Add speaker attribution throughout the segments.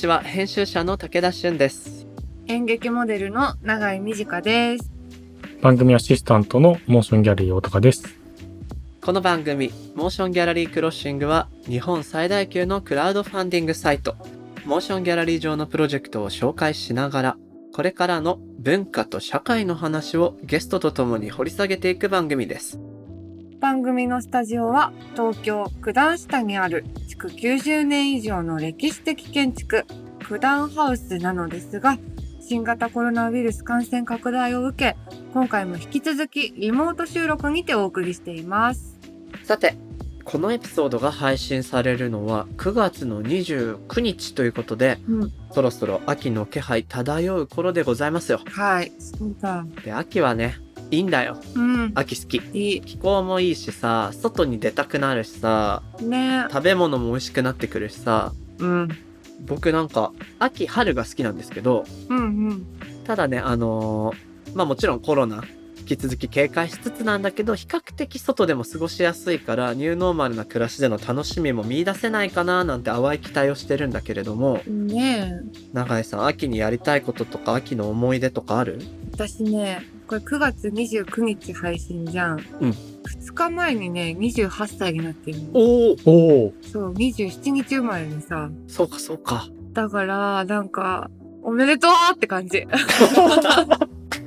Speaker 1: ちは編集者の武田俊です
Speaker 2: 演劇モデルの永井美智香です。
Speaker 3: 番組アシスタントの MOTION GALLERY 大高です。
Speaker 1: この番組 MOTION GALLERY CROSSING は日本最大級のクラウドファンディングサイト MOTION GALLERY 上のプロジェクトを紹介しながらこれからの文化と社会の話をゲストとともに掘り下げていく番組です
Speaker 2: 番組のスタジオは東京九段下にある築90年以上の歴史的建築九段ハウスなのですが新型コロナウイルス感染拡大を受け今回も引き続きリモート収録にてお送りしています。
Speaker 1: さてこのエピソードが配信されるのは9月の29日ということで
Speaker 2: うん、
Speaker 1: そろそろ秋の気配漂う頃でございますよ
Speaker 2: はい、そうだ。
Speaker 1: で秋はねいいんだよ。
Speaker 2: うん、
Speaker 1: 秋好き。
Speaker 2: いい。
Speaker 1: 気候もいいしさ外に出たくなるしさ
Speaker 2: ね。
Speaker 1: 食べ物も美味しくなってくるしさ。
Speaker 2: うん、
Speaker 1: 僕なんか秋春が好きなんですけど
Speaker 2: うん、うん。
Speaker 1: ただねあのーまあもちろんコロナ引き続き警戒しつつなんだけど比較的外でも過ごしやすいからニューノーマルな暮らしでの楽しみも見出せないかななんて淡い期待をしてるんだけれども
Speaker 2: ね
Speaker 1: 永井さん秋にやりたいこととか秋の思い出とかある？
Speaker 2: 私ね、これ9月29日配信じゃん。
Speaker 1: うん
Speaker 2: 2日前にね、28歳になってるの。
Speaker 1: おお
Speaker 3: おお、
Speaker 2: そう、27日生まれでさ。
Speaker 1: そうかそうか
Speaker 2: だから、なんか、おめでとうって感じ。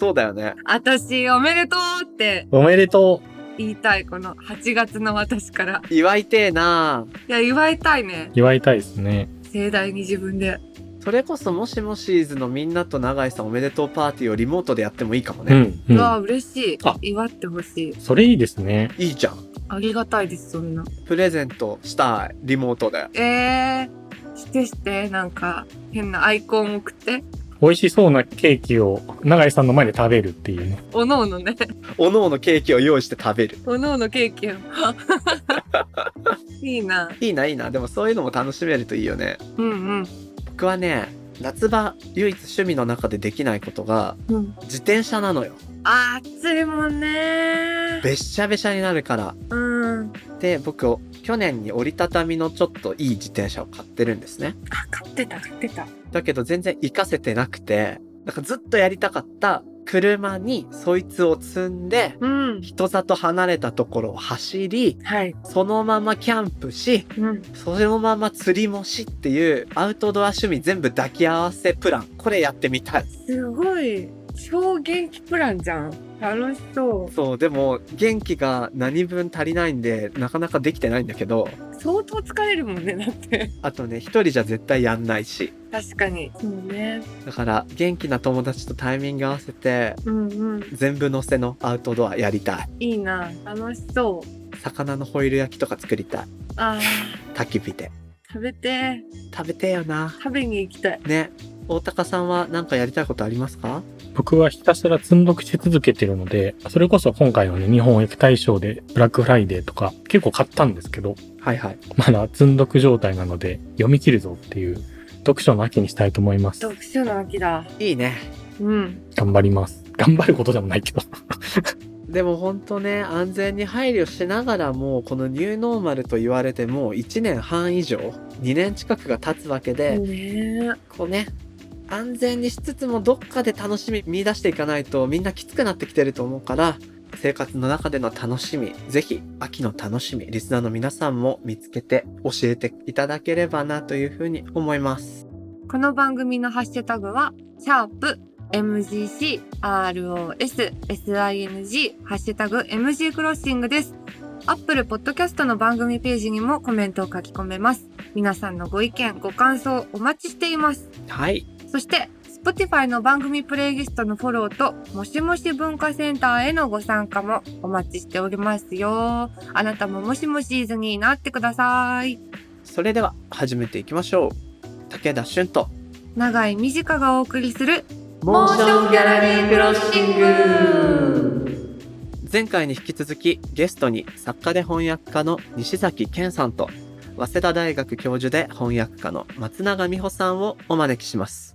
Speaker 1: そうだよね
Speaker 2: 私、おめでとうって
Speaker 3: おめでと
Speaker 2: 言いたい、この8月の私から。
Speaker 1: 祝いてえない
Speaker 2: や、祝いたいね
Speaker 3: う。。祝いたいですね。
Speaker 2: 盛大に自分で。
Speaker 1: それこそもしもシーズのみんなと永井さんおめでとうパーティーをリモートでやってもいいかもね、
Speaker 3: うん、
Speaker 2: う
Speaker 3: うん。
Speaker 2: わ、嬉しい
Speaker 3: あ。
Speaker 2: 祝ってほしい。
Speaker 3: それいいですね。
Speaker 1: いいじゃん
Speaker 2: ありがたいです、そんな。
Speaker 1: プレゼントしたいリモートで
Speaker 2: えー、してして、なんか、変なアイコン送って。
Speaker 3: 美味しそうなケーキを永井さんの前で食べるっていうね。
Speaker 2: おのおのね。
Speaker 1: おのおのケーキを用意して食べる
Speaker 2: おのおのケーキを。いいな。
Speaker 1: いいないいなでもそういうのも楽しめるといいよね
Speaker 2: うんうん。
Speaker 1: 僕はね夏場唯一趣味の中でできないことが
Speaker 2: うん。
Speaker 1: 自転車なのよ
Speaker 2: 暑いもんね
Speaker 1: べっしゃべしゃになるから
Speaker 2: うん。
Speaker 1: で僕去年に折りたたみのちょっといい自転車を買ってるんですね
Speaker 2: あ、買ってた、買ってた。
Speaker 1: だけど全然活かせてなくてなんかずっとやりたかった車にそいつを積んで
Speaker 2: うん。
Speaker 1: 人里離れたところを走り
Speaker 2: はい。
Speaker 1: そのままキャンプし
Speaker 2: うん。
Speaker 1: そのまま釣りもしっていうアウトドア趣味全部抱き合わせプランこれやってみたい
Speaker 2: すごい、超元気プランじゃん。楽しそう。
Speaker 1: そうでも元気が何分足りないんでなかなかできてないんだけど
Speaker 2: 相当疲れるもんね、だって。
Speaker 1: あとね一人じゃ絶対やんないし
Speaker 2: 確かに。そうね。
Speaker 1: だから元気な友達とタイミング合わせて
Speaker 2: うんうん。
Speaker 1: 全部乗せのアウトドアやりたい
Speaker 2: いいな。楽しそう。
Speaker 1: 魚のホイル焼きとか作りたい
Speaker 2: あー、
Speaker 1: 焚き火で
Speaker 2: 食べて。
Speaker 1: 食べてえよな
Speaker 2: 食べに行きたい。
Speaker 1: ね大高さんは何かやりたいことありますか？
Speaker 3: 僕はひたすら積んどくし続けてるので、それこそ今回のね、日本駅大賞でブラックフライデーとか結構買ったんですけど、
Speaker 1: はいはい
Speaker 3: まだ積んどく状態なので読み切るぞっていう読書の秋にしたいと思います。
Speaker 2: 読書の秋だ。
Speaker 1: いいね
Speaker 2: うん。
Speaker 3: 頑張ります。頑張ることでもないけど。
Speaker 1: でも本当ね安全に配慮しながらもこのニューノーマルと言われても1年半以上2年近くが経つわけで、
Speaker 2: ね
Speaker 1: こうね安全にしつつもどっかで楽しみ見出していかないとみんなきつくなってきてると思うから生活の中での楽しみぜひ秋の楽しみリスナーの皆さんも見つけて教えていただければなというふうに思います
Speaker 2: この番組のハッシュタグは、シャープ MGC ROS SING ハッシュタグ MG クロッシングです。アップルポッドキャストの番組ページにもコメントを書き込めます。皆さんのご意見、ご感想お待ちしています。
Speaker 1: はい
Speaker 2: そして、Spotify の番組プレイリストのフォローと、もしもし文化センターへのご参加もお待ちしておりますよ。あなたももしもしーずになってください。
Speaker 1: それでは始めていきましょう武田俊と
Speaker 2: 長い短がお送りする
Speaker 1: モ
Speaker 2: ーションギャラリークロッシン
Speaker 1: グ前回に引き続きゲストに作家で翻訳家の西崎健さんと早稲田大学教授で翻訳家の松永美穂さんをお招きします。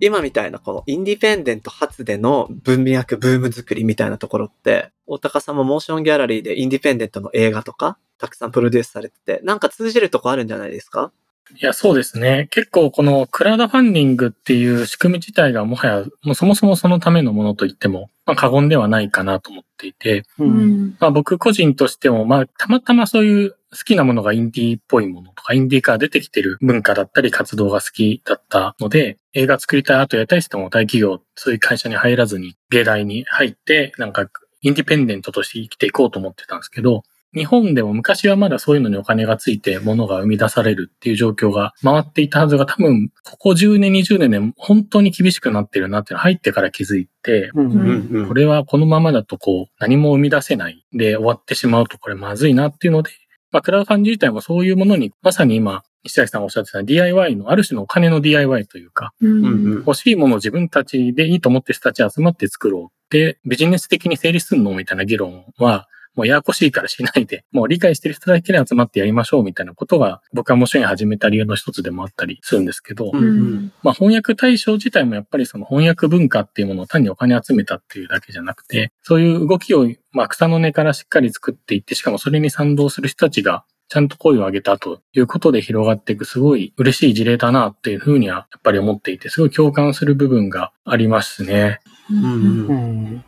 Speaker 1: 今みたいなこのインディペンデント発での文脈、ブーム作りみたいなところって、大高さんもモーションギャラリーでインディペンデントの映画とか、たくさんプロデュースされてて、なんか通じるとこあるんじゃないですか？
Speaker 3: いや、そうですね。結構このクラウドファンディングっていう仕組み自体がもはや、もうそもそもそのためのものと言っても、まあ過言ではないかなと思っていて、
Speaker 1: う。
Speaker 2: うんん。
Speaker 3: まあ僕個人としても、まあたまたまそういう好きなものがインディーっぽいものとか、インディーから出てきてる文化だったり活動が好きだったので、映画作りたい、あとやりたいって言っても大企業、そういう会社に入らずに、芸大に入って、なんかインディペンデントとして生きていこうと思ってたんですけど、日本でも昔はまだそういうのにお金がついて物が生み出されるっていう状況が回っていたはずが多分ここ10年20年で本当に厳しくなってるなっていうの入ってから気づいて、
Speaker 1: うんうんうん。
Speaker 3: これはこのままだとこう何も生み出せないで終わってしまうとこれまずいなっていうので、まあクラウドファンディ自体もそういうものにまさに今石崎さんがおっしゃってた DIY のある種のお金の DIY というか、
Speaker 2: うん
Speaker 1: うんうん。
Speaker 3: 欲しいものを自分たちでいいと思ってる人たち集まって作ろう。で、ビジネス的に成立するのみたいな議論は、もうややこしいからしないで、もう理解してる人だけで集まってやりましょうみたいなことが、僕はもちろん始めた理由の一つでもあったりするんですけど、
Speaker 1: うんうん
Speaker 3: まあ翻訳対象自体もやっぱりその翻訳文化っていうものを単にお金集めたっていうだけじゃなくて、そういう動きを、まあ草の根からしっかり作っていって、しかもそれに賛同する人たちがちゃんと声を上げたということで広がっていくすごい嬉しい事例だなっていうふうにはやっぱり思っていて、すごい共感する部分がありますね。
Speaker 1: うんうん
Speaker 4: うん。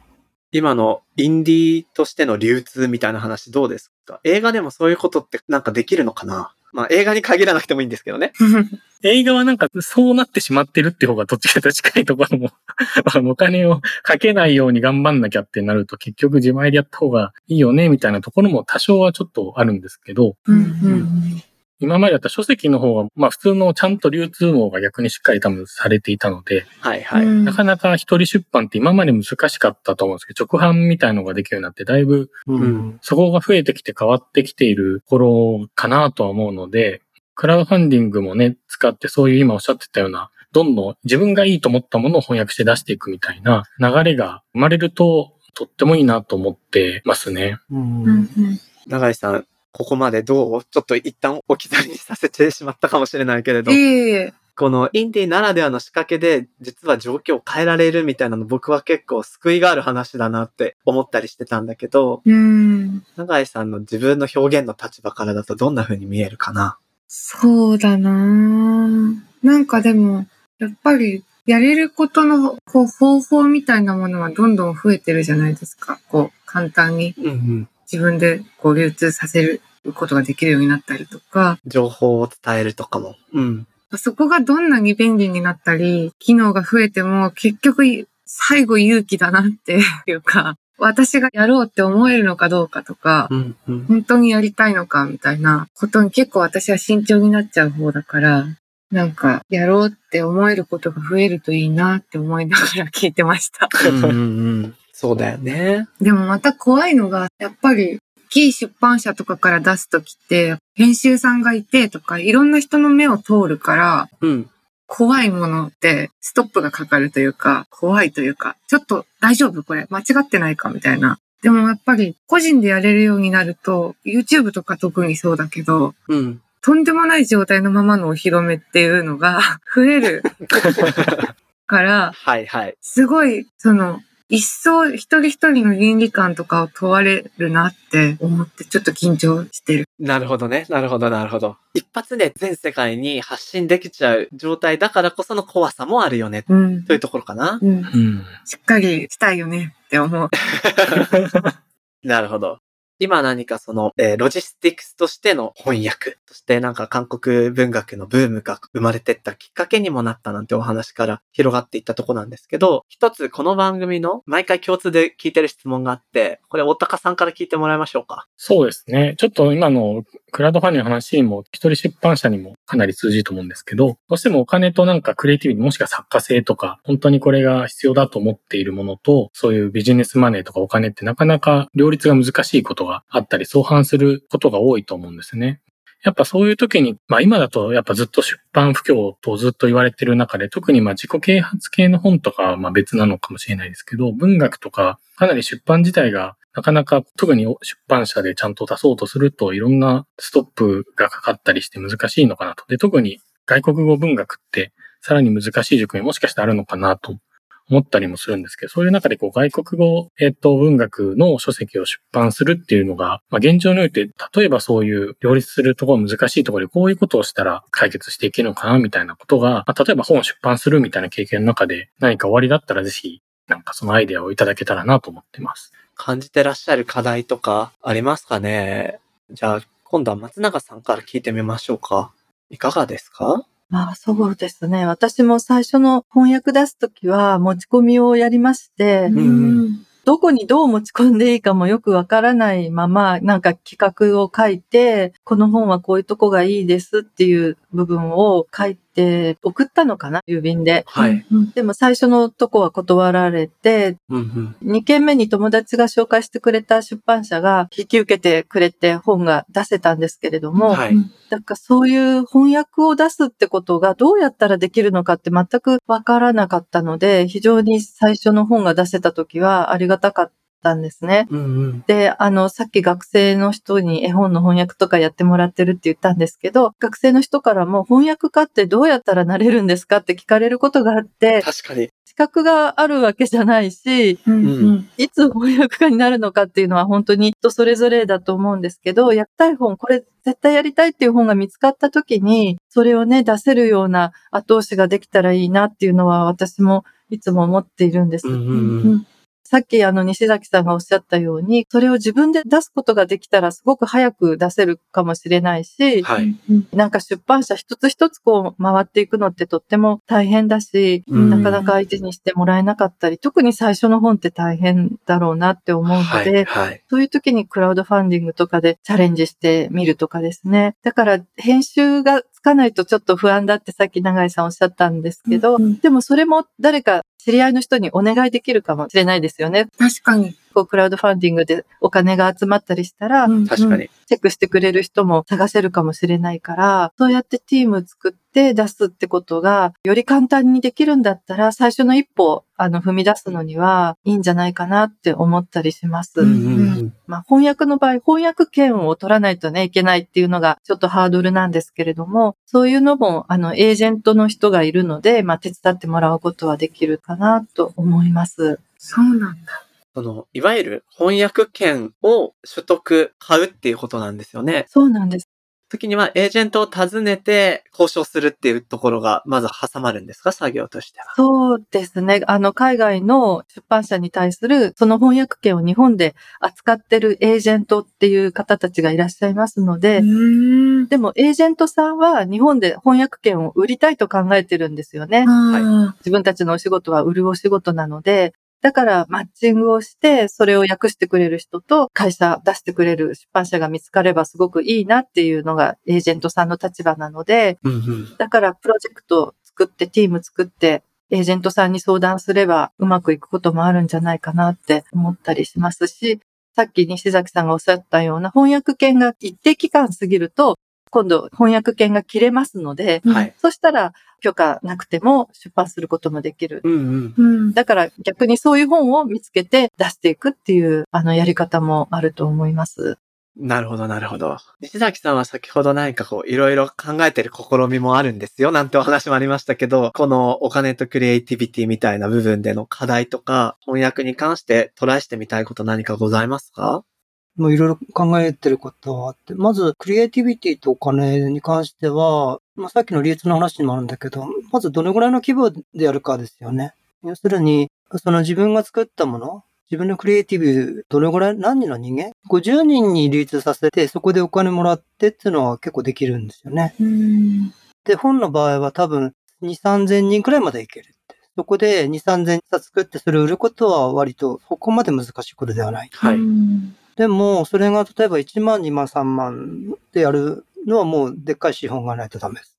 Speaker 1: 今のインディーとしての流通みたいな話どうですか？映画でもそういうことってなんかできるのかな？まあ映画に限らなくてもいいんですけどね。
Speaker 3: 映画はなんかそうなってしまってるって方がどっちかと近いところも お金をかけないように頑張んなきゃってなると結局自前でやった方がいいよねみたいなところも多少はちょっとあるんですけど、
Speaker 2: うんうん
Speaker 3: 今までだったら書籍の方が、まあ普通のちゃんと流通網が逆にしっかり多分されていたので、
Speaker 1: はいはい。
Speaker 2: うん
Speaker 3: なかなか一人出版って今まで難しかったと思うんですけど、直販みたいのができるようになって、だいぶ
Speaker 4: うん。
Speaker 3: そこが増えてきて変わってきている頃かなとは思うので、クラウドファンディングもね、使ってそういう今おっしゃってたような、どんどん自分がいいと思ったものを翻訳して出していくみたいな流れが生まれると、とってもいいなと思ってますね。
Speaker 4: うん
Speaker 2: うんうん
Speaker 1: 永井さん、ここまでどうちょっと一旦置き去りにさせてしまったかもしれないけれど。このインディーならではの仕掛けで実は状況を変えられるみたいなの僕は結構救いがある話だなって思ったりしてたんだけど、
Speaker 2: うん。
Speaker 1: 永井さんの自分の表現の立場からだとどんな風に見えるかな？
Speaker 2: そうだなぁなんかでも、やっぱり、やれることのこう方法みたいなものはどんどん増えてるじゃないですか。こう、簡単に
Speaker 1: うんうん。
Speaker 2: 自分でこう流通させることができるようになったりとか、
Speaker 1: 情報を伝えるとかも。うん。
Speaker 2: そこがどんなに便利になったり、機能が増えても結局最後勇気だなっていうか、私がやろうって思えるのかどうかとか、
Speaker 1: うんうん。
Speaker 2: 本当にやりたいのかみたいなことに結構私は慎重になっちゃう方だから、なんかやろうって思えることが増えるといいなって思いながら聞いてました。
Speaker 1: うんうんうん。そうだよね。
Speaker 2: でもまた怖いのが、やっぱり、大きい出版社とかから出すときって、編集さんがいてとか、いろんな人の目を通るから、
Speaker 1: うん。
Speaker 2: 怖いものってストップがかかるというか、怖いというか、ちょっと大丈夫これ間違ってないかみたいな。でもやっぱり個人でやれるようになると、YouTube とか特にそうだけど、
Speaker 1: うん。
Speaker 2: とんでもない状態のままのお披露目っていうのが増えるから、
Speaker 1: はいはい。
Speaker 2: すごい、その、一層一人一人の倫理観とかを問われるなって思って、ちょっと緊張してる。
Speaker 1: なるほどね。なるほど、なるほど。一発で全世界に発信できちゃう状態だからこその怖さもあるよね。
Speaker 2: うん
Speaker 1: というところかな。
Speaker 2: うん。
Speaker 3: うん。
Speaker 2: しっかりしたいよねって思う。
Speaker 1: なるほど。今何かその、えーロジスティクスとしての翻訳、そしてなんか韓国文学のブームが生まれてったきっかけにもなったなんてお話から広がっていったとこなんですけど、一つこの番組の毎回共通で聞いてる質問があって、これ大高さんから聞いてもらいましょうか。
Speaker 3: そうですね。ちょっと今のクラウドファンディングの話にも、一人出版社にもかなり通じると思うんですけど、どうしてもお金となんかクリエイティビティ、もしくは作家性とか、本当にこれが必要だと思っているものと、そういうビジネスマネーとかお金ってなかなか両立が難しいことがあったり、相反することが多いと思うんですね。やっぱそういう時に、まあ今だとやっぱずっと出版不況とずっと言われてる中で、特にまあ自己啓発系の本とかはまあ別なのかもしれないですけど、文学とかかなり出版自体がなかなか特に出版社でちゃんと出そうとするといろんなストップがかかったりして難しいのかなと。で、特に外国語文学ってさらに難しい塾面もしかしたらあるのかなと思ったりもするんですけど、そういう中でこう外国語、えっ、と、文学の書籍を出版するっていうのが、まあ、現状において、例えばそういう両立するところ難しいところでこういうことをしたら解決していけるのかなみたいなことが、まあ、例えば本を出版するみたいな経験の中で何か終わりだったらぜひ、なんかそのアイデアをいただけたらなと思ってます。
Speaker 1: 感じてらっしゃる課題とかありますかね？じゃあ、今度は松永さんから聞いてみましょうか。いかがですか？
Speaker 4: まあそうですね。私も最初の翻訳出すときは持ち込みをやりまして、
Speaker 1: ん
Speaker 4: どこにどう持ち込んでいいかもよくわからないまま、なんか企画を書いて、この本はこういうとこがいいですっていう部分を書いて送ったのかな郵便で。
Speaker 1: はい。
Speaker 4: でも最初のとこは断られて、
Speaker 1: うんうん。
Speaker 4: 2件目に友達が紹介してくれた出版社が引き受けてくれて本が出せたんですけれども、
Speaker 1: はい。
Speaker 4: だからそういう翻訳を出すってことがどうやったらできるのかって全くわからなかったので、非常に最初の本が出せた時はありがたかったんですね。
Speaker 1: うんうん。
Speaker 4: で、あの、さっき学生の人に絵本の翻訳とかやってもらってるって言ったんですけど、学生の人からも翻訳家ってどうやったらなれるんですかって聞かれることがあって、
Speaker 1: 確かに。
Speaker 4: 資格があるわけじゃないし、
Speaker 1: うん
Speaker 4: いつ翻訳家になるのかっていうのは本当に人それぞれだと思うんですけど、やりたい本、これ絶対やりたいっていう本が見つかった時に、それをね、出せるような後押しができたらいいなっていうのは私もいつも思っているんです。
Speaker 1: うんうんうん。
Speaker 4: さっきあの西崎さんがおっしゃったように、それを自分で出すことができたらすごく早く出せるかもしれないし、
Speaker 1: はい。
Speaker 4: なんか出版社一つ一つこう回っていくのってとっても大変だし、
Speaker 1: うん
Speaker 4: なかなか相手にしてもらえなかったり、特に最初の本って大変だろうなって思うの
Speaker 1: はい。
Speaker 4: で、
Speaker 1: はい。
Speaker 4: そういう時にクラウドファンディングとかでチャレンジしてみるとかですね。だから編集がつかないとちょっと不安だってさっき永井さんおっしゃったんですけど、でもそれも誰か知り合いの人にお願いできるかもしれないですよね。
Speaker 2: 確かに。
Speaker 4: こうクラウドファンディングでお金が集まったりしたら、
Speaker 1: 確かに。
Speaker 4: チェックしてくれる人も探せるかもしれないから、そうやってチーム作って出すってことが、より簡単にできるんだったら、最初の一歩、あの、踏み出すのにはいいんじゃないかなって思ったりします。
Speaker 1: うんうんうん。
Speaker 4: まあ、翻訳の場合、翻訳権を取らないとね、いけないっていうのがちょっとハードルなんですけれども、そういうのも、あの、エージェントの人がいるので、まあ、手伝ってもらうことはできるかなと思います。
Speaker 2: そうなんだ。
Speaker 1: その、いわゆる翻訳権を取得、買うっていうことなんですよね。
Speaker 4: そうなんです。
Speaker 1: 時にはエージェントを訪ねて交渉するっていうところがまず挟まるんですか？作業としては。
Speaker 4: そうですね。あの、海外の出版社に対する、その翻訳権を日本で扱ってるエージェントっていう方たちがいらっしゃいますので、
Speaker 2: ん。
Speaker 4: でもエージェントさんは日本で翻訳権を売りたいと考えてるんですよね。
Speaker 2: あ
Speaker 4: 自分たちのお仕事は売るお仕事なので、だからマッチングをして、それを訳してくれる人と会社出してくれる出版社が見つかればすごくいいなっていうのがエージェントさんの立場なので、
Speaker 1: うんうん。
Speaker 4: だからプロジェクトを作って、チーム作って、エージェントさんに相談すればうまくいくこともあるんじゃないかなって思ったりしますし、さっき西崎さんがおっしゃったような翻訳権が一定期間過ぎると、今度翻訳権が切れますので、
Speaker 2: うん
Speaker 1: はい。
Speaker 4: そしたら許可なくても出版することもできる。
Speaker 1: うんうん。
Speaker 2: うん。
Speaker 4: だから逆にそういう本を見つけて出していくっていうあのやり方もあると思います。
Speaker 1: なるほど、なるほど。西崎さんは先ほど何かこう、いろいろ考えてる試みもあるんですよ、なんてお話もありましたけど、このお金とクリエイティビティみたいな部分での課題とか、翻訳に関してトライしてみたいこと何かございますか？
Speaker 5: もういろいろ考えてることはあって、まず、クリエイティビティとお金に関しては、まあ、さっきの利率の話にもあるんだけど、まずどのぐらいの規模でやるかですよね。要するに、その自分が作ったもの、自分のクリエイティブ、どのぐらい、何人の人間 ?50 人に利率させて、そこでお金もらってっていうのは結構できるんですよね。
Speaker 2: うん。
Speaker 5: で、本の場合は多分、2、3000人くらいまでいけるって。そこで2、3000冊作ってそれを売ることは割とそこまで難しいことではない。
Speaker 1: はい。
Speaker 2: うん
Speaker 5: でも、それが例えば1万、2万、3万でやるのはもうでっかい資本がないとダメです。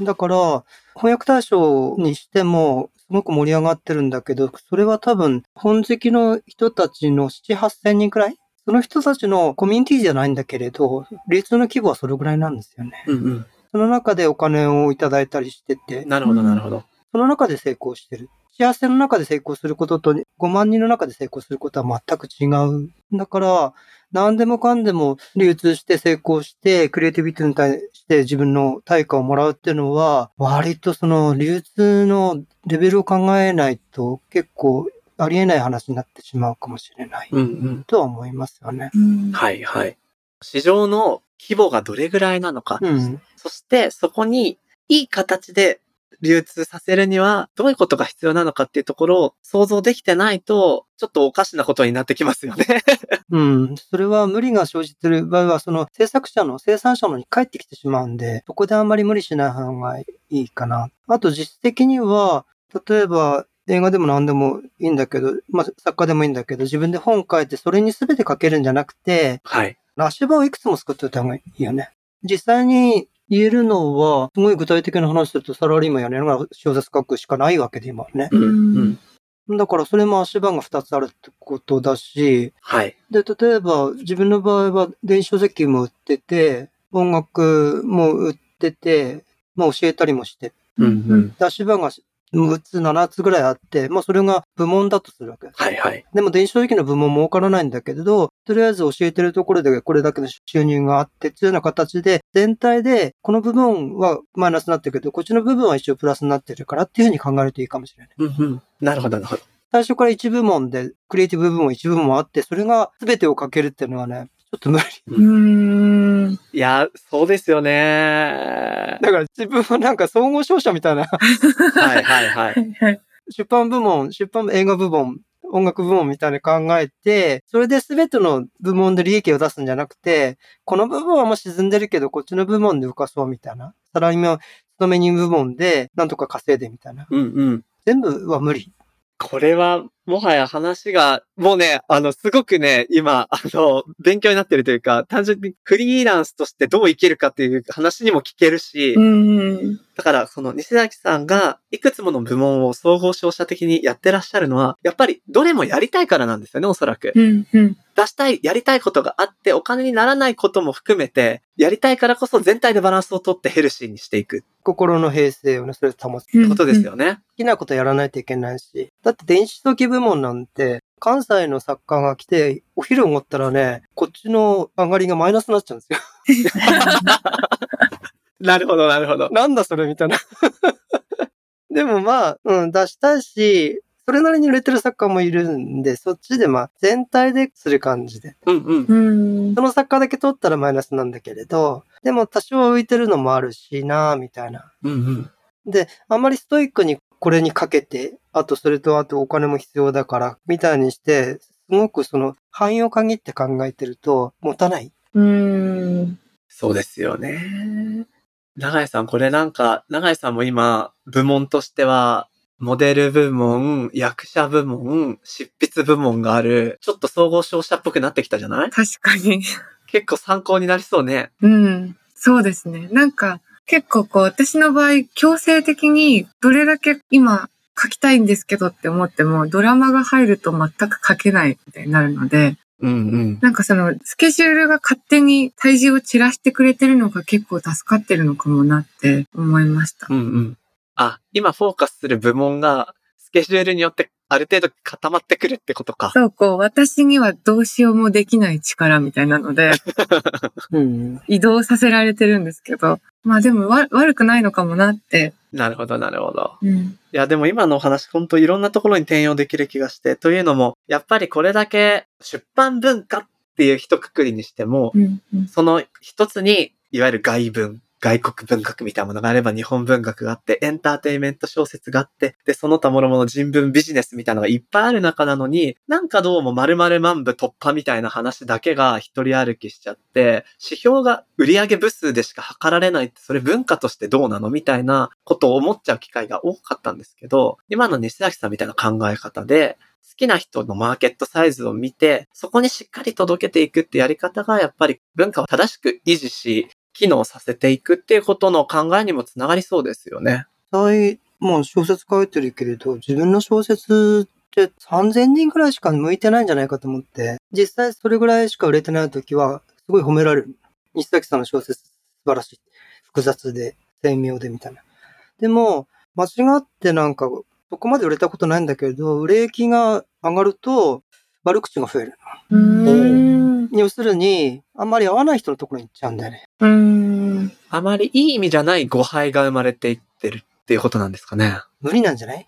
Speaker 5: だから、翻訳対象にしても、すごく盛り上がってるんだけど、それは多分、本好きの人たちの7、8千人くらい？その人たちのコミュニティじゃないんだけれど、流の規模はそれぐらいなんですよね。
Speaker 1: うんうん
Speaker 5: その中でお金をいただいたりしてて
Speaker 1: うん。、なるほど、なるほど。
Speaker 5: その中で成功してる。幸せの中で成功することと5万人の中で成功することは全く違う。だから、何でもかんでも流通して成功して、クリエイティビティに対して自分の対価をもらうっていうのは、割とその流通のレベルを考えないと結構ありえない話になってしまうかもしれない。
Speaker 1: うんうん。
Speaker 5: とは思いますよね。
Speaker 4: うん
Speaker 1: はいはい。市場の規模がどれぐらいなのか。
Speaker 5: うん。
Speaker 1: そしてそこにいい形で流通させるにはどういうことが必要なのかっていうところを想像できてないと、ちょっとおかしなことになってきますよね。
Speaker 5: うん。それは無理が生じている場合は、その制作者の、生産者のに返ってきてしまうんで、そこであんまり無理しない方がいいかな。あと実質的には、例えば映画でも何でもいいんだけど、まあ作家でもいいんだけど、自分で本書いてそれに全て書けるんじゃなくて、
Speaker 1: はい。
Speaker 5: 足場をいくつも作っておいた方がいいよね。実際に言えるのは、すごい具体的な話するとサラリーマンやりながら小説書くしかないわけで今はね。
Speaker 1: うんうん。
Speaker 5: だからそれも足場が2つあるってことだし、
Speaker 1: はい。
Speaker 5: で、例えば自分の場合は電子書籍も売ってて、音楽も売ってて、まあ教えたりもして、
Speaker 1: うんうん。
Speaker 5: で足場が6つ、7つぐらいあって、まあそれが部門だとするわけです。
Speaker 1: はいはい。
Speaker 5: でも電子書籍の部門儲からないんだけれど、とりあえず教えてるところでこれだけの収入があって、っていうような形で、全体でこの部分はマイナスになってるけど、こっちの部分は一応プラスになってるからっていうふうに考えるといいかもしれない。
Speaker 1: うんうん。なるほどなるほど。
Speaker 5: 最初から一部門で、クリエイティブ部門一部門あって、それが全てをかけるっていうのはね、ちょっと無理。
Speaker 4: うーん。
Speaker 1: いや、そうですよね。
Speaker 5: だから自分はなんか総合商社みたいな、
Speaker 1: はいはいはい。
Speaker 4: はい。
Speaker 5: 出版部門、出版映画部門、音楽部門みたいに考えて、それで全ての部門で利益を出すんじゃなくて、この部分はもう沈んでるけど、こっちの部門で浮かそうみたいな。サラリーマン、勤め人部門でなんとか稼いでみたいな。
Speaker 1: うんうん。
Speaker 5: 全部は無理。
Speaker 1: これは、もはや話が、もうね、あの、すごくね、今、あの、勉強になってるというか、単純にフリーランスとしてどう生きるかっていう話にも聞けるし、
Speaker 4: うん。
Speaker 1: だから、その、西崎さんが、いくつもの部門を総合商社的にやってらっしゃるのは、やっぱり、どれもやりたいからなんですよね、おそらく。
Speaker 4: うん。うん。
Speaker 1: 出したい、やりたいことがあって、お金にならないことも含めて、やりたいからこそ全体でバランスをとってヘルシーにしていくっ
Speaker 5: 心の平静をね、それを保つ。
Speaker 1: てことですよね。
Speaker 5: 好きなことやらないといけないし。だって電子書籍部門なんて、関西の作家が来て、お昼を持ったらね、こっちの上がりがマイナスになっちゃうんですよ。
Speaker 1: なるほど、なるほど。
Speaker 5: なんだそれみたいな。でもまあ、うん、出したいし、それなりに売れてる作家もいるんで、そっちでまあ、全体でする感じで。
Speaker 1: うんうん。
Speaker 4: うん。
Speaker 5: その作家だけ取ったらマイナスなんだけれど、でも多少は浮いてるのもあるしなみたいな。
Speaker 1: うんうん。
Speaker 5: で、あんまりストイックにこれにかけて、あとそれとあとお金も必要だから、みたいにして、すごくその範囲を限って考えてると、持たない。
Speaker 4: うん。
Speaker 1: そうですよね。長井さん、これなんか、長井さんも今、部門としては、モデル部門、役者部門、執筆部門がある、ちょっと総合商社っぽくなってきたじゃない？
Speaker 2: 確かに。
Speaker 1: 結構参考になりそうね。
Speaker 2: うん。そうですね。なんか、結構こう、私の場合、強制的にどれだけ今書きたいんですけどって思っても、ドラマが入ると全く書けないみたいになるので、
Speaker 1: うんうん。
Speaker 2: なんかその、スケジュールが勝手に体重を散らしてくれてるのが結構助かってるのかもなって思いました
Speaker 1: う。んうん。あ、今フォーカスする部門が、スケジュールによってある程度固まってくるってことか。
Speaker 2: そう、こう、私にはどうしようもできない力みたいなので、
Speaker 5: うん。
Speaker 2: 移動させられてるんですけど、まあでもわ悪くないのかもなって。
Speaker 1: なるほど、なるほど。
Speaker 2: うん。
Speaker 1: いや、でも今のお話、本当いろんなところに転用できる気がして、というのも、やっぱりこれだけ出版文化っていう一括りにしても、
Speaker 2: うん。うん。
Speaker 1: その一つに、いわゆる外文、外国文学みたいなものがあれば日本文学があって、エンターテイメント小説があって、で、その他諸々人文ビジネスみたいなのがいっぱいある中なのに、なんかどうも〇〇万部突破みたいな話だけが一人歩きしちゃって、指標が売上部数でしか測られないって、それ文化としてどうなのみたいなことを思っちゃう機会が多かったんですけど、今の西崎さんみたいな考え方で、好きな人のマーケットサイズを見て、そこにしっかり届けていくってやり方が、やっぱり文化を正しく維持し、機能させていくっていうことの考えにもつながりそうですよね。
Speaker 5: 実際、もう小説書いてるけれど、自分の小説って3000人くらいしか向いてないんじゃないかと思って、実際それぐらいしか売れてない時は、すごい褒められる。西崎さんの小説素晴らしい。複雑で、鮮明でみたいな。でも、間違ってなんか、そこまで売れたことないんだけど、売れ行きが上がると、悪口が増える。要するに、あんまり合わない人のところに行っちゃうんだよね。
Speaker 4: うーん。
Speaker 1: あまりいい意味じゃない誤配が生まれていってるっていうことなんですかね。
Speaker 5: 無理なんじゃない？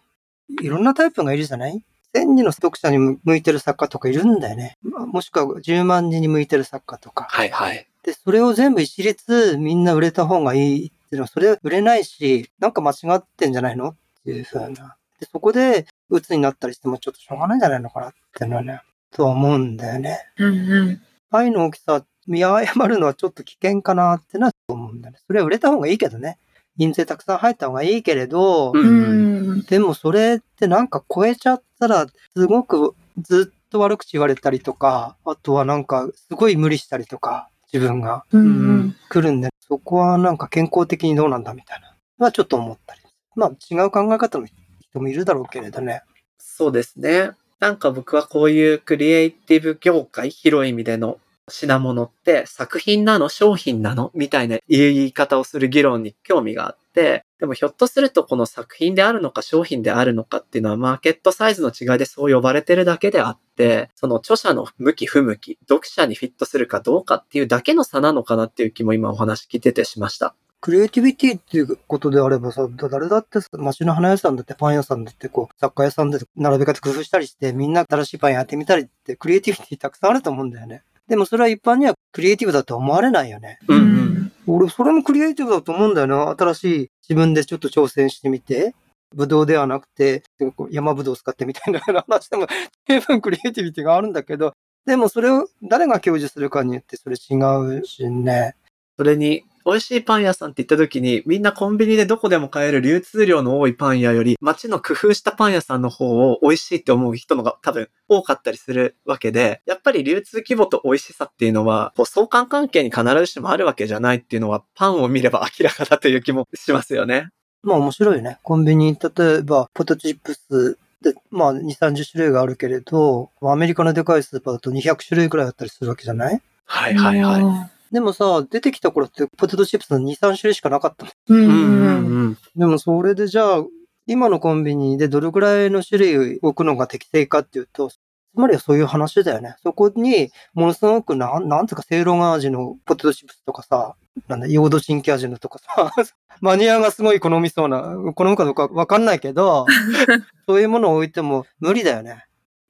Speaker 5: いろんなタイプがいるじゃない？1000人の読者に向いてる作家とかいるんだよね。まもしくは10万人に向いてる作家とか。
Speaker 1: はいはい。
Speaker 5: で、それを全部一律みんな売れた方がいいっていうのは、それ売れないし、なんか間違ってんじゃないの？っていうふうな。で、そこで鬱になったりしてもちょっとしょうがないんじゃないのかなっていうのはね、とは思うんだよね。
Speaker 4: うんうん。
Speaker 5: 愛の大きさ見誤るのはちょっと危険かなってのは思うんだよね。それは売れた方がいいけどね。印税たくさん入った方がいいけれど、
Speaker 1: うん
Speaker 4: うん。
Speaker 5: でもそれってなんか超えちゃったら、すごくずっと悪口言われたりとか、あとはなんかすごい無理したりとか、自分が
Speaker 4: うんうん。
Speaker 5: 来るんで、そこはなんか健康的にどうなんだみたいな。はちょっと思ったり。まあ違う考え方の人もいるだろうけれどね。
Speaker 1: そうですね。なんか僕はこういうクリエイティブ業界、広い意味での品物って作品なの商品なのみたいな言い方をする議論に興味があって、でもひょっとするとこの作品であるのか商品であるのかっていうのはマーケットサイズの違いでそう呼ばれてるだけであって、その著者の向き不向き、読者にフィットするかどうかっていうだけの差なのかなっていう気も今お話聞いててしました。
Speaker 5: クリエイティビティっていうことであればさ、誰だってさ街の花屋さんだってパン屋さんだってこう、雑貨屋さんだって並べ方工夫したりして、みんな新しいパンやってみたりって、クリエイティビティたくさんあると思うんだよね。でもそれは一般にはクリエイティブだと思われないよね。
Speaker 1: うんうん。
Speaker 5: 俺、それもクリエイティブだと思うんだよな。新しい自分でちょっと挑戦してみて。ブドウではなくて、こう山ブドウを使ってみたいな話でも十分クリエイティビティがあるんだけど、でもそれを誰が享受するかによってそれ違うしね。
Speaker 1: それに、美味しいパン屋さんって言った時に、みんなコンビニでどこでも買える流通量の多いパン屋より、街の工夫したパン屋さんの方を美味しいって思う人のが多分多かったりするわけで、やっぱり流通規模と美味しさっていうのは、こう相関関係に必ずしもあるわけじゃないっていうのは、パンを見れば明らかだという気もしますよね。
Speaker 5: まあ面白いね。コンビニ、例えばポテトチップスで、まあ2、30種類があるけれど、アメリカのでかいスーパーだと200種類くらいあったりするわけじゃない？
Speaker 1: はいはいはい。
Speaker 4: い。
Speaker 5: でもさ、出てきた頃ってポテトチップスの2、3種類しかなかった
Speaker 4: う
Speaker 1: うんうん
Speaker 4: うん。
Speaker 1: うん。
Speaker 5: でもそれでじゃあ、今のコンビニでどれくらいの種類置くのが適正かっていうと、つまりはそういう話だよね。そこに、ものすごくなん、なんつうか、せいろが味のポテトチップスとかさ、なんだ、ヨードチンキ味のとかさ、マニアがすごい好みそうな、好むかどうかわかんないけど、そういうものを置いても無理だよね。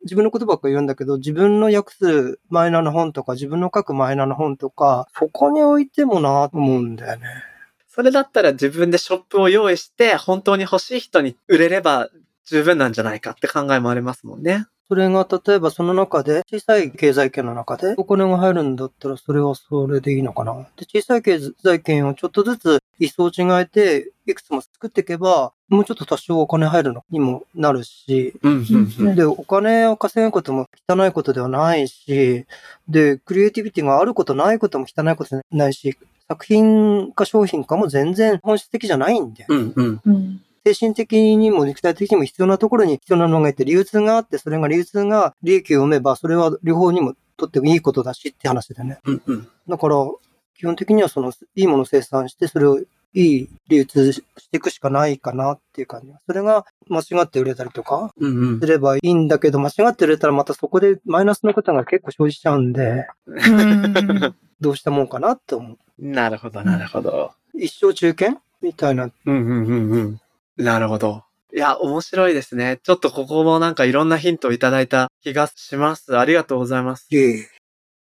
Speaker 5: 自分のことばっかり言うんだけど、自分の訳すマイナーの本とか、自分の書くマイナーの本とか、そこに置いてもなと思うんだよね。
Speaker 1: それだったら自分でショップを用意して、本当に欲しい人に売れれば十分なんじゃないかって考えもありますもんね。
Speaker 5: それが例えばその中で、小さい経済圏の中でお金が入るんだったらそれはそれでいいのかな。で、小さい経済圏をちょっとずつ一層違えて、いくつも作っていけば、もうちょっと多少お金入るのにもなるし。で、お金を稼ぐことも汚いことではないし、で、クリエイティビティがあることないことも汚いことじゃないし、作品か商品かも全然本質的じゃないんだよ。
Speaker 1: うんうん。
Speaker 4: うん。
Speaker 5: 精神的にも肉体的にも必要なところに必要なのがいて、流通があって、それが流通が利益を生めば、それは両方にもとってもいいことだしって話でね。
Speaker 1: うんうん。
Speaker 5: だから、基本的にはその、いいものを生産して、それをいい流通していくしかないかなっていう感じ。それが間違って売れたりとか
Speaker 1: うんうん
Speaker 5: す。ればいいんだけど、間違って売れたらまたそこでマイナスのことが結構生じちゃうんで、
Speaker 4: うん
Speaker 5: どうしたもんかなって思う。
Speaker 1: なるほど、なるほど。
Speaker 5: 一生中堅みたいな。
Speaker 1: うんうんうんうん。なるほど。いや、面白いですね。ちょっとここもなんかいろんなヒントをいただいた気がします。ありがとうございます。
Speaker 5: いえ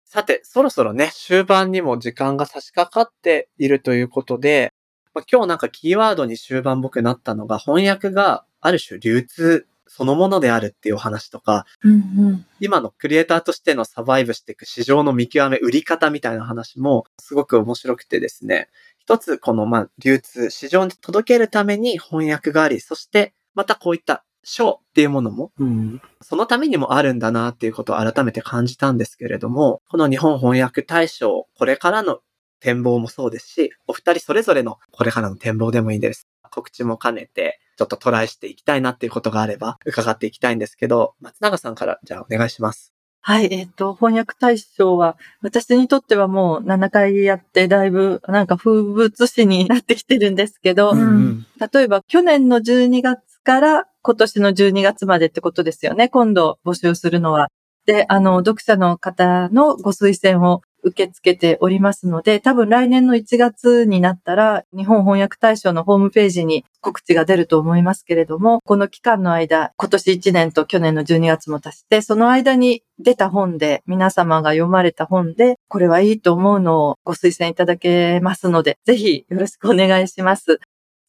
Speaker 1: さて、そろそろね、終盤にも時間が差し掛かっているということで、まあ、今日なんかキーワードに終盤僕なったのが、翻訳がある種流通そのものであるっていうお話とか、
Speaker 4: うん
Speaker 1: 今のクリエイターとしてのサバイブしていく市場の見極め、売り方みたいな話もすごく面白くてですね。一つこのまあ流通、市場に届けるために翻訳があり、そしてまたこういった賞っていうものも
Speaker 5: うん。
Speaker 1: そのためにもあるんだなっていうことを改めて感じたんですけれども、この日本翻訳大賞、これからの展望もそうですし、お二人それぞれのこれからの展望でもいいです。告知も兼ねて、ちょっとトライしていきたいなっていうことがあれば、伺っていきたいんですけど、松永さんからじゃあお願いします。
Speaker 4: はい、えっ、と、翻訳大賞は、私にとってはもう7回やって、だいぶなんか風物詩になってきてるんですけど、
Speaker 1: うんうん
Speaker 4: 例えば去年の12月から今年の12月までってことですよね。今度募集するのは。で、あの、読者の方のご推薦を受け付けておりますので、多分来年の1月になったら、日本翻訳大賞のホームページに告知が出ると思いますけれども、この期間の間、今年1年と去年の12月も足して、その間に出た本で、皆様が読まれた本で、これはいいと思うのをご推薦いただけますので、ぜひよろしくお願いします。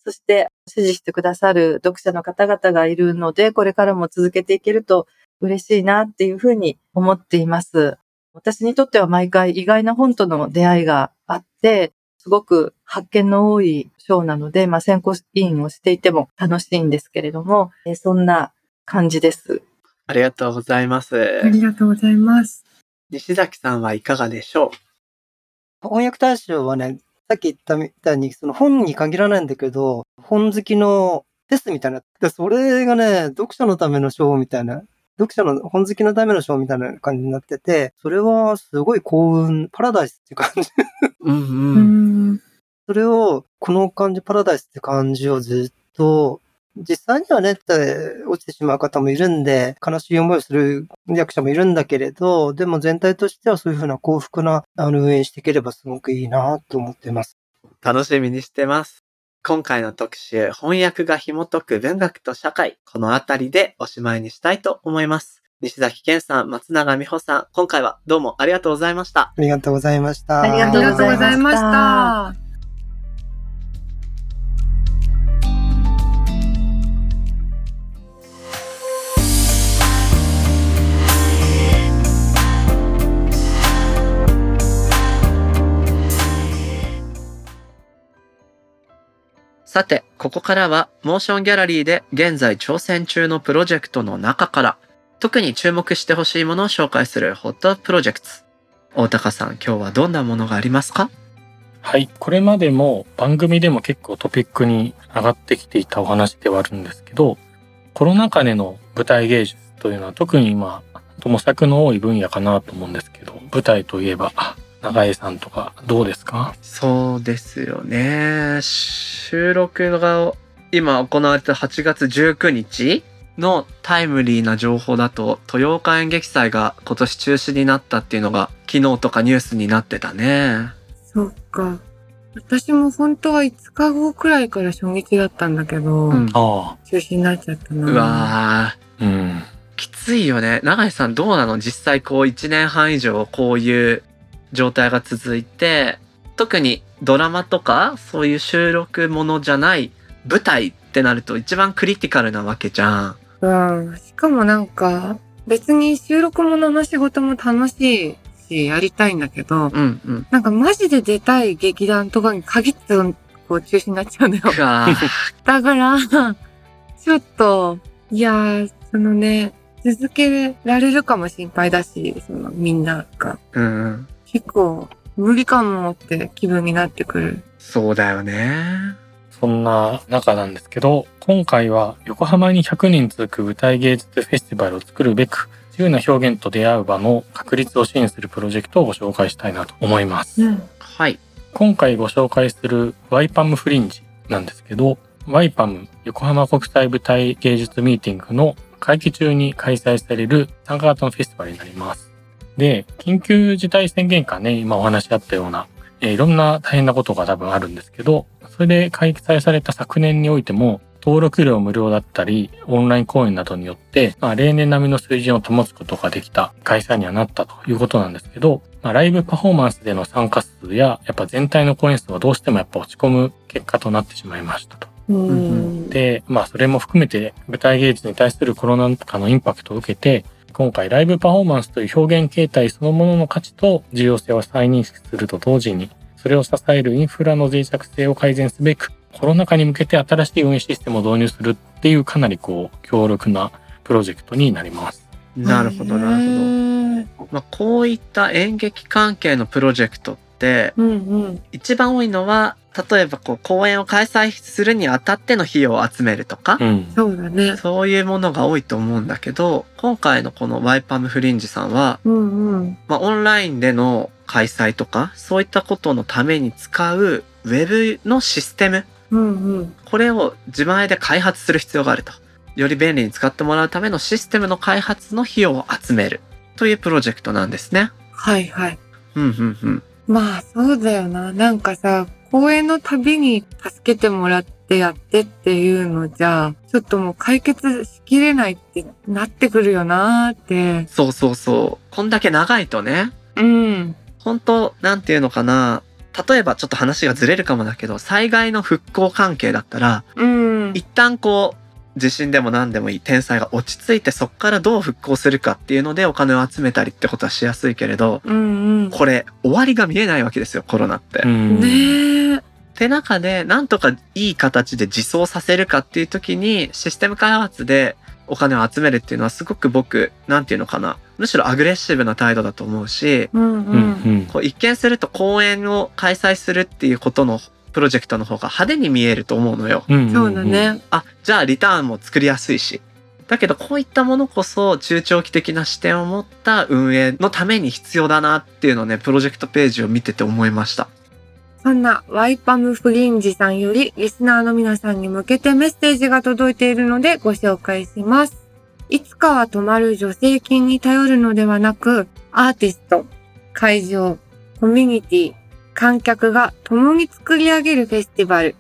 Speaker 4: そして、支持してくださる読者の方々がいるので、これからも続けていけると嬉しいなっていうふうに思っています。私にとっては毎回意外な本との出会いがあって、すごく発見の多い章なので、まあ、選考委員をしていても楽しいんですけれども、えそんな感じです。
Speaker 1: ありがとうございます。
Speaker 2: ありがとうございます。
Speaker 1: 西崎さんはいかがでしょ
Speaker 5: う？翻訳大賞はね、さっき言ったみたいに、その本に限らないんだけど、本好きのテストみたいな。で、それがね、読者のための賞みたいな読者の本好きのための賞みたいな感じになってて、それはすごい幸運、パラダイスっていう感じ。
Speaker 1: うんうん。
Speaker 5: それを、この感じ、パラダイスって感じをずっと、実際にはね、落ちてしまう方もいるんで、悲しい思いをする役者もいるんだけれど、でも全体としてはそういうふうな幸福なあの運営していければすごくいいなと思ってます。
Speaker 1: 楽しみにしてます。今回の特集、翻訳が紐解く文学と社会、このあたりでおしまいにしたいと思います。西崎健さん、松永美穂さん、今回はどうもありがとうございました。あ
Speaker 5: りがとうございました。
Speaker 4: ありがとうございました。
Speaker 1: さて、ここからは、モーションギャラリーで現在挑戦中のプロジェクトの中から、特に注目してほしいものを紹介するホットプロジェクト。大高さん、今日はどんなものがありますか？
Speaker 3: はい。これまでも番組でも結構トピックに上がってきていたお話ではあるんですけど、コロナ禍での舞台芸術というのは特に今、模索の多い分野かなと思うんですけど、舞台といえば、長江さんとかどうですか？
Speaker 1: そうですよね。収録が今行われた8月19日のタイムリーな情報だと、豊岡演劇祭が今年中止になったっていうのが昨日とかニュースになってたね。
Speaker 2: そっか。私も本当は5日後くらいから初日だったんだけど、うん、中止になっちゃったな。
Speaker 1: うわ
Speaker 3: ー。うん。
Speaker 1: きついよね。永井さんどうなの？実際こう1年半以上こういう状態が続いて、特にドラマとかそういう収録ものじゃない舞台ってなると一番クリティカルなわけじゃん。
Speaker 2: うん。しかもなんか別に収録ものの仕事も楽しいしやりたいんだけど、
Speaker 1: うんうん、
Speaker 2: なんかマジで出たい劇団とかに限ってこう中止になっちゃうのよ。だから、ちょっと、いやそのね、続けられるかも心配だし、そのみんなが。
Speaker 1: うん、うん
Speaker 2: 結構無理かもって気分になってくる。
Speaker 1: そうだよね。
Speaker 3: そんな中なんですけど、今回は横浜に100人続く舞台芸術フェスティバルを作るべく、自由な表現と出会う場の確立を支援するプロジェクトをご紹介したいなと思います。
Speaker 2: うん、
Speaker 1: はい。
Speaker 3: 今回ご紹介するワイパムフリンジなんですけど、ワイパム横浜国際舞台芸術ミーティングの会期中に開催される参加型のフェスティバルになります。で、緊急事態宣言下ね、今お話しあったような、えー、いろんな大変なことが多分あるんですけど、それで開催された昨年においても、登録料無料だったり、オンライン講演などによって、まあ、例年並みの水準を保つことができた開催にはなったということなんですけど、まあ、ライブパフォーマンスでの参加数や、やっぱ全体の講演数はどうしてもやっぱ落ち込む結果となってしまいましたと。で、まあそれも含めて舞台芸術に対するコロナ禍のインパクトを受けて、今回ライブパフォーマンスという表現形態そのものの価値と重要性を再認識すると同時に、それを支えるインフラの脆弱性を改善すべく、コロナ禍に向けて新しい運営システムを導入するっていうかなりこう強力なプロジェクトになります。
Speaker 1: なるほど、なるほど。まあ、こういった演劇関係のプロジェクトって、
Speaker 2: うんうん、
Speaker 1: 一番多いのは例えばこう公演を開催するにあたっての費用を集めるとか、
Speaker 3: うん、
Speaker 2: そうだね。
Speaker 1: そういうものが多いと思うんだけど、今回のこのワイパムフリンジさんは、
Speaker 2: うんうん、
Speaker 1: まあ、オンラインでの開催とか、そういったことのために使うウェブのシステム、
Speaker 2: うんうん、
Speaker 1: これを自前で開発する必要があると。より便利に使ってもらうためのシステムの開発の費用を集めるというプロジェクトなんですね。
Speaker 2: はいはい。
Speaker 1: うんうんうん。
Speaker 2: まあそうだよな。なんかさ、公演のたびに助けてもらってやってっていうのじゃ、ちょっともう解決しきれないってなってくるよなーって。
Speaker 1: そうそうそう。こんだけ長いとね、
Speaker 2: うん。
Speaker 1: 本当なんていうのかな。例えばちょっと話がずれるかもだけど、災害の復興関係だったら、
Speaker 2: うん。
Speaker 1: 一旦こう、地震でも何でもいい天災が落ち着いてそっからどう復興するかっていうのでお金を集めたりってことはしやすいけれど、
Speaker 2: うんうん。
Speaker 1: これ終わりが見えないわけですよ、コロナって。
Speaker 3: うん
Speaker 2: ねえ。
Speaker 1: って中で、なんとかいい形で自走させるかっていう時に、システム開発でお金を集めるっていうのはすごく僕、なんていうのかな。むしろアグレッシブな態度だと思うし、
Speaker 2: うん
Speaker 3: うんうん
Speaker 1: こう一見すると公演を開催するっていうことのプロジェクトの方が派手に見えると思うのよ。
Speaker 3: うん
Speaker 2: そうだ。ね。
Speaker 1: あ、じゃあリターンも作りやすいし。だけどこういったものこそ中長期的な視点を持った運営のために必要だなっていうのをね、プロジェクトページを見てて思いました。
Speaker 2: そんなワイパムフリンジさんよりリスナーの皆さんに向けてメッセージが届いているのでご紹介します。いつかは止まる助成金に頼るのではなく、アーティスト、会場、コミュニティ、観客が共に作り上げるフェスティバル。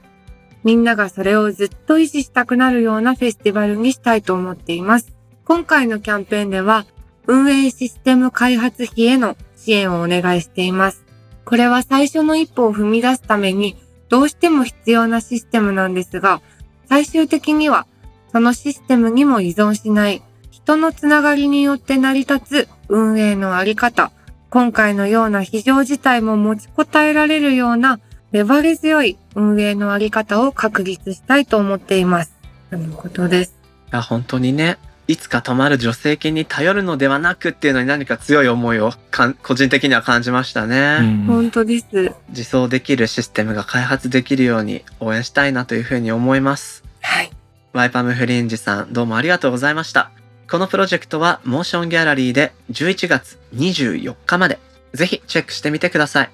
Speaker 2: みんながそれをずっと維持したくなるようなフェスティバルにしたいと思っています。今回のキャンペーンでは、運営システム開発費への支援をお願いしています。これは最初の一歩を踏み出すためにどうしても必要なシステムなんですが、最終的にはそのシステムにも依存しない人のつながりによって成り立つ運営のあり方、今回のような非常事態も持ちこたえられるような粘り強い運営のあり方を確立したいと思っています。ということです。
Speaker 1: いや、本当にね、いつか止まる助成金に頼るのではなくっていうのに何か強い思いをかん個人的には感じましたね。
Speaker 3: うん
Speaker 2: 本当です。
Speaker 1: 自走できるシステムが開発できるように応援したいなというふうに思います。
Speaker 2: はい。
Speaker 1: ワイパムフリンジさん、どうもありがとうございました。このプロジェクトはモーションギャラリーで11月24日まで、ぜひチェックしてみてください。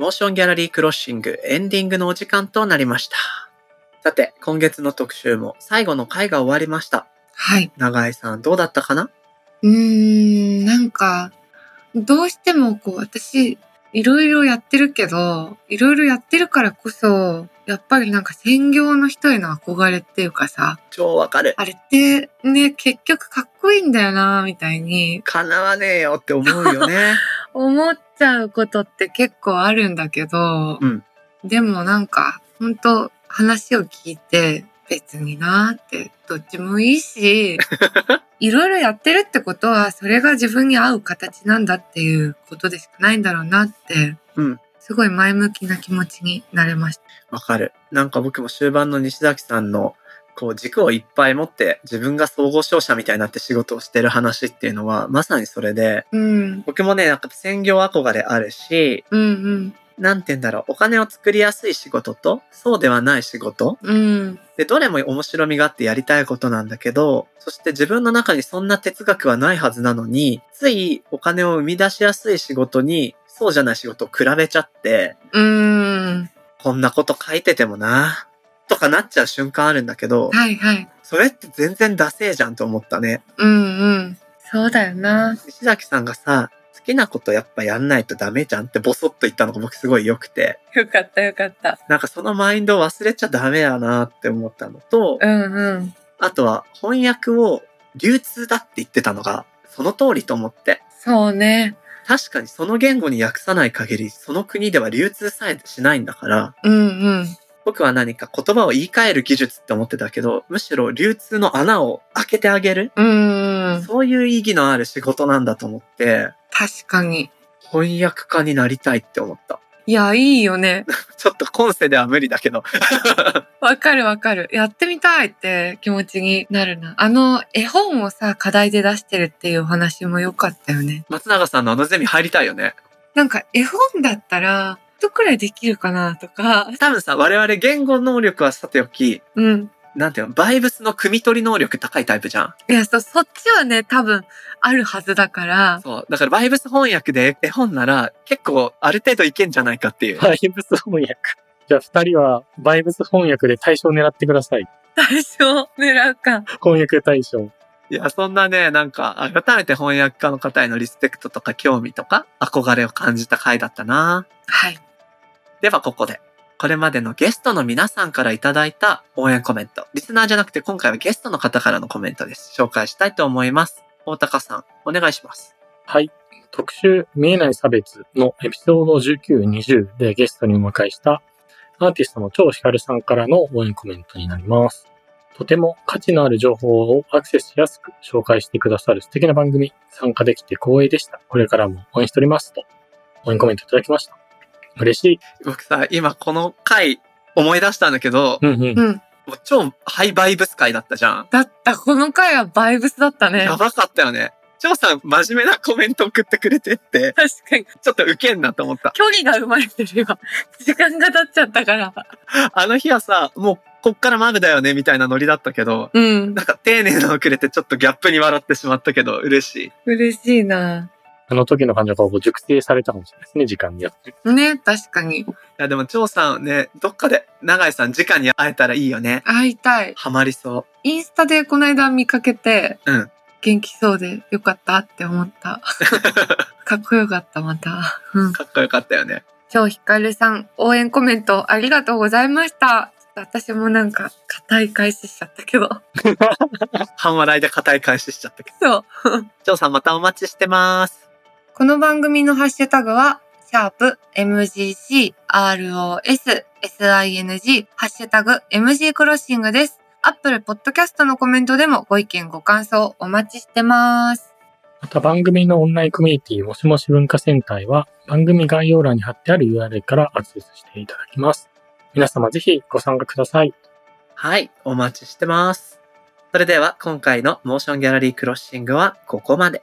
Speaker 1: モーションギャラリークロッシングエンディングのお時間となりました。さて、今月の特集も最後の回が終わりました。
Speaker 2: はい。
Speaker 1: 長井さんどうだったかな？
Speaker 2: うーん、なんか、どうしてもこう私、いろいろやってるけど、いろいろやってるからこそ、やっぱりなんか専業の人への憧れっていうかさ、
Speaker 1: 超わかる。
Speaker 2: あれってね、結局かっこいいんだよな、みたいに
Speaker 1: 叶わねえよって思うよね。
Speaker 2: 思っちゃうことって結構あるんだけど、
Speaker 1: うん
Speaker 2: でもなんか、本当話を聞いて、別になーって、どっちもいいし、いろいろやってるってことは、それが自分に合う形なんだっていうことでしかないんだろうなって、
Speaker 1: うん
Speaker 2: すごい前向きな気持ちになれました。
Speaker 1: わかる。なんか僕も終盤の西崎さんの、こう軸をいっぱい持って自分が総合商社みたいになって仕事をしてる話っていうのはまさにそれで、
Speaker 2: うん、
Speaker 1: 僕もね、なんか専業憧れあるし、
Speaker 2: うん、
Speaker 1: なんて言うんだろう、お金を作りやすい仕事と、そうではない仕事
Speaker 2: うん、うん、
Speaker 1: で、どれも面白みがあってやりたいことなんだけど、そして自分の中にそんな哲学はないはずなのに、ついお金を生み出しやすい仕事に、そうじゃない仕事を比べちゃって、
Speaker 2: うん、
Speaker 1: こんなこと書いててもな、とかなっちゃう瞬間あるんだけど、
Speaker 2: はいはい。
Speaker 1: それって全然ダセーじゃんと思ったね。
Speaker 2: うん、うん。そうだよな。
Speaker 1: 西崎さんがさ、好きなことやっぱやんないとダメじゃんってボソッと言ったのが僕すごい良くて、
Speaker 2: よかったよかった。
Speaker 1: なんかそのマインドを忘れちゃダメやなって思ったのと、
Speaker 2: うん、うん。
Speaker 1: あとは翻訳を流通だって言ってたのが、その通りと思って。
Speaker 2: そうね。
Speaker 1: 確かにその言語に訳さない限り、その国では流通さえしないんだから、
Speaker 2: うん、うん。
Speaker 1: 僕は何か言葉を言い換える技術って思ってたけど、むしろ流通の穴を開けてあげる、
Speaker 2: うん、
Speaker 1: そういう意義のある仕事なんだと思って、
Speaker 2: 確かに。
Speaker 1: 翻訳家になりたいって思った。
Speaker 2: いや、いいよね。
Speaker 1: ちょっと今世では無理だけど。
Speaker 2: わかるわかる。やってみたいって気持ちになるな。あの、絵本をさ、課題で出してるっていうお話も良かったよね。
Speaker 1: 松永さんのあのゼミ入りたいよね。
Speaker 2: なんか絵本だったら、どくらいできるかなとか。
Speaker 1: 多分さ、我々言語能力はさておき、
Speaker 2: うん。
Speaker 1: なんていうの、バイブスの汲み取り能力高いタイプじゃん。
Speaker 2: いや、そ、そっちはね、多分、あるはずだから、
Speaker 1: そう。だからバイブス翻訳で絵本なら結構ある程度いけんじゃないかっていう。
Speaker 3: バイブス翻訳。じゃあ二人はバイブス翻訳で対象を狙ってください。
Speaker 2: 最初狙うか。
Speaker 3: 翻訳対象。
Speaker 1: いや、そんなね、なんか、改めて翻訳家の方へのリスペクトとか興味とか、憧れを感じた回だったな。
Speaker 2: はい。
Speaker 1: では、ここで、これまでのゲストの皆さんからいただいた応援コメント。リスナーじゃなくて、今回はゲストの方からのコメントです。紹介したいと思います。大高さん、お願いします。
Speaker 3: はい。特集見えない差別のエピソード19、20でゲストにお迎えしたアーティストの超ヒカルさんからの応援コメントになります。とても価値のある情報をアクセスしやすく紹介してくださる素敵な番組、参加できて光栄でした。これからも応援しておりますと、応援コメントいただきました。嬉しい。
Speaker 1: 僕さ、今この回思い出したんだけど、
Speaker 3: うんうん。
Speaker 2: うん。
Speaker 1: もう超ハイバイブス回だったじゃん。
Speaker 2: だった、この回はバイブスだったね
Speaker 1: や。ばかったよね。張さん、真面目なコメント送ってくれてって、
Speaker 2: 確かに。
Speaker 1: ちょっとウケんなと思った。
Speaker 2: 距離が生まれてるよ。時間が経っちゃったから。
Speaker 1: あの日はさ、もうこっからマグだよねみたいなノリだったけど、
Speaker 2: うん。
Speaker 1: なんか丁寧なのくれてちょっとギャップに笑ってしまったけど、嬉しい。
Speaker 2: 嬉しいな。
Speaker 3: あの時の感情がこう熟成されたかもしれないですね、時間によって。
Speaker 2: ね、確かに。
Speaker 1: いや、でも張さんね、どっかで永井さん直に会えたらいいよね。
Speaker 2: 会いたい。
Speaker 1: ハマりそ
Speaker 2: インスタでこの間見かけて、
Speaker 1: うん
Speaker 2: 元気そうでよかったって思った。かっこよかった、また。うん
Speaker 1: う。。かっこよかったよね。
Speaker 2: 超ひかるさん、応援コメントありがとうございました。ちょっと私もなんか、硬い返ししちゃったけど。
Speaker 1: 半笑いで硬い返ししちゃったけど。
Speaker 2: そう。
Speaker 1: 張さんまたお待ちしてます。
Speaker 2: この番組のハッシュタグは、シャープ MGC ROS SING ハッシュタグ MG クロッシングです。アップルポッドキャストのコメントでもご意見ご感想お待ちしてます。
Speaker 3: また番組のオンラインコミュニティもしもし文化センターへは番組概要欄に貼ってある URL からアクセスしていただきます。皆様ぜひご参加ください。
Speaker 1: はい、お待ちしてます。それでは今回のモーションギャラリークロッシングはここまで。